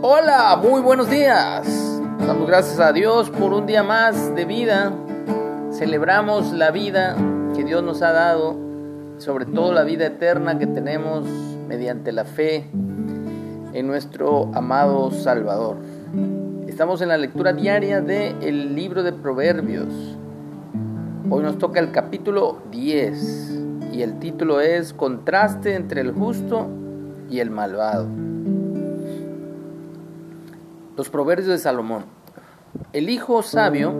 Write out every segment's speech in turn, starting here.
Hola, muy buenos días. Damos gracias a Dios por un día más de vida. Celebramos la vida que Dios nos ha dado, sobre todo la vida eterna que tenemos mediante la fe en nuestro amado Salvador. Estamos en la lectura diaria del libro de Proverbios. Hoy nos toca el capítulo 10 y el título es Contraste entre el justo y el malvado. Los proverbios de Salomón. El hijo sabio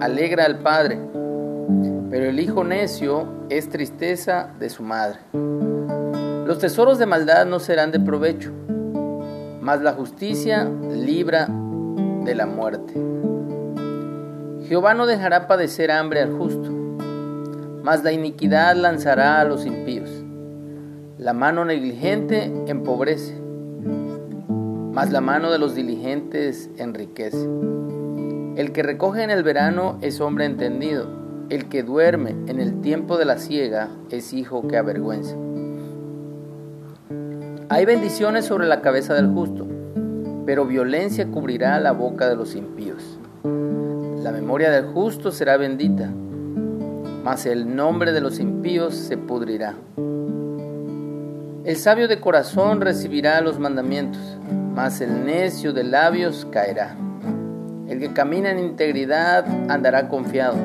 alegra al padre, pero el hijo necio es tristeza de su madre. Los tesoros de maldad no serán de provecho, mas la justicia libra de la muerte. Jehová no dejará padecer hambre al justo, mas la iniquidad lanzará a los impíos. La mano negligente empobrece mas la mano de los diligentes enriquece. El que recoge en el verano es hombre entendido, el que duerme en el tiempo de la siega es hijo que avergüenza. Hay bendiciones sobre la cabeza del justo, pero violencia cubrirá la boca de los impíos. La memoria del justo será bendita, mas el nombre de los impíos se pudrirá. El sabio de corazón recibirá los mandamientos, mas el necio de labios caerá. El que camina en integridad andará confiado,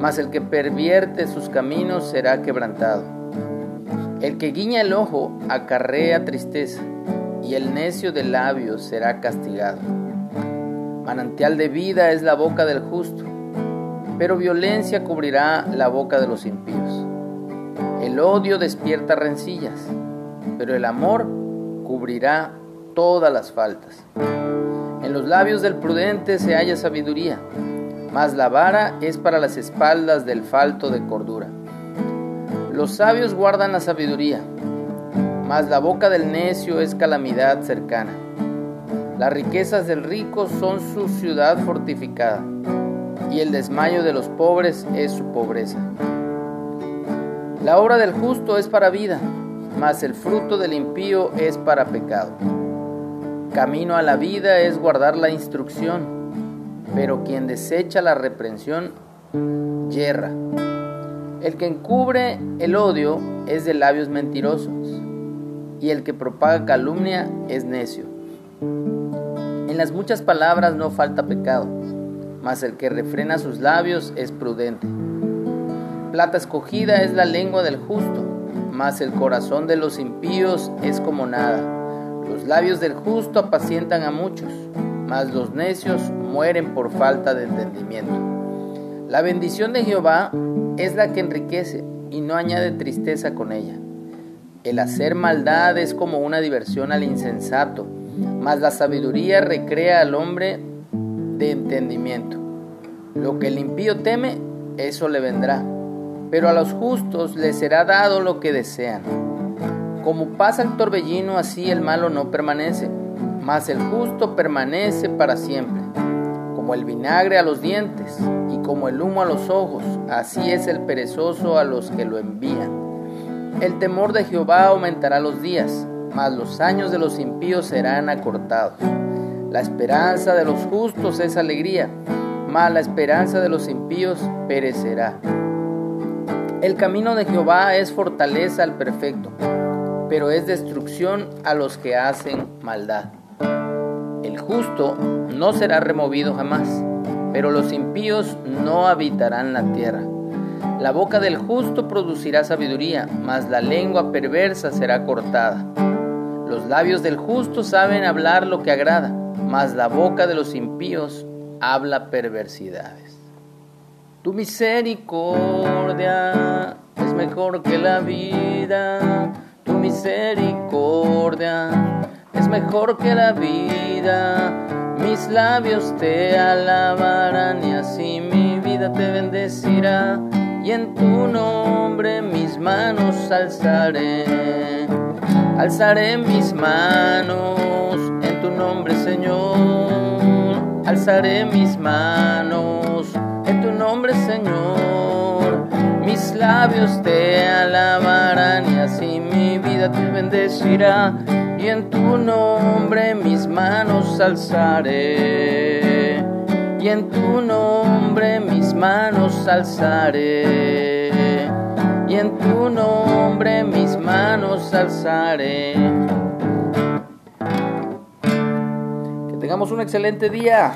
mas el que pervierte sus caminos será quebrantado. El que guiña el ojo acarrea tristeza, y el necio de labios será castigado. Manantial de vida es la boca del justo, pero violencia cubrirá la boca de los impíos. El odio despierta rencillas, pero el amor cubrirá todas las faltas. En los labios del prudente se halla sabiduría, mas la vara es para las espaldas del falto de cordura. Los sabios guardan la sabiduría, mas la boca del necio es calamidad cercana. Las riquezas del rico son su ciudad fortificada, y el desmayo de los pobres es su pobreza. La obra del justo es para vida, mas el fruto del impío es para pecado. Camino a la vida es guardar la instrucción, pero quien desecha la reprensión, yerra. El que encubre el odio es de labios mentirosos, y el que propaga calumnia es necio. En las muchas palabras no falta pecado, mas el que refrena sus labios es prudente. Plata escogida es la lengua del justo, mas el corazón de los impíos es como nada. Los labios del justo apacientan a muchos, mas los necios mueren por falta de entendimiento. La bendición de Jehová es la que enriquece y no añade tristeza con ella. El hacer maldad es como una diversión al insensato, mas la sabiduría recrea al hombre de entendimiento. Lo que el impío teme, eso le vendrá pero a los justos les será dado lo que desean. Como pasa el torbellino, así el malo no permanece, mas el justo permanece para siempre. Como el vinagre a los dientes y como el humo a los ojos, así es el perezoso a los que lo envían. El temor de Jehová aumentará los días, mas los años de los impíos serán acortados. La esperanza de los justos es alegría, mas la esperanza de los impíos perecerá. El camino de Jehová es fortaleza al perfecto, pero es destrucción a los que hacen maldad. El justo no será removido jamás, pero los impíos no habitarán la tierra. La boca del justo producirá sabiduría, mas la lengua perversa será cortada. Los labios del justo saben hablar lo que agrada, mas la boca de los impíos habla perversidades. Tu misericordia es mejor que la vida. Tu misericordia es mejor que la vida. Mis labios te alabarán y así mi vida te bendecirá. Y en tu nombre mis manos alzaré. Alzaré mis manos en tu nombre, Señor. Alzaré mis manos nombre, Señor. Mis labios te alabarán y así mi vida te bendecirá. y en tu nombre mis manos alzaré, y en tu nombre mis manos alzaré, y en tu nombre mis manos alzaré. Que tengamos un excelente día.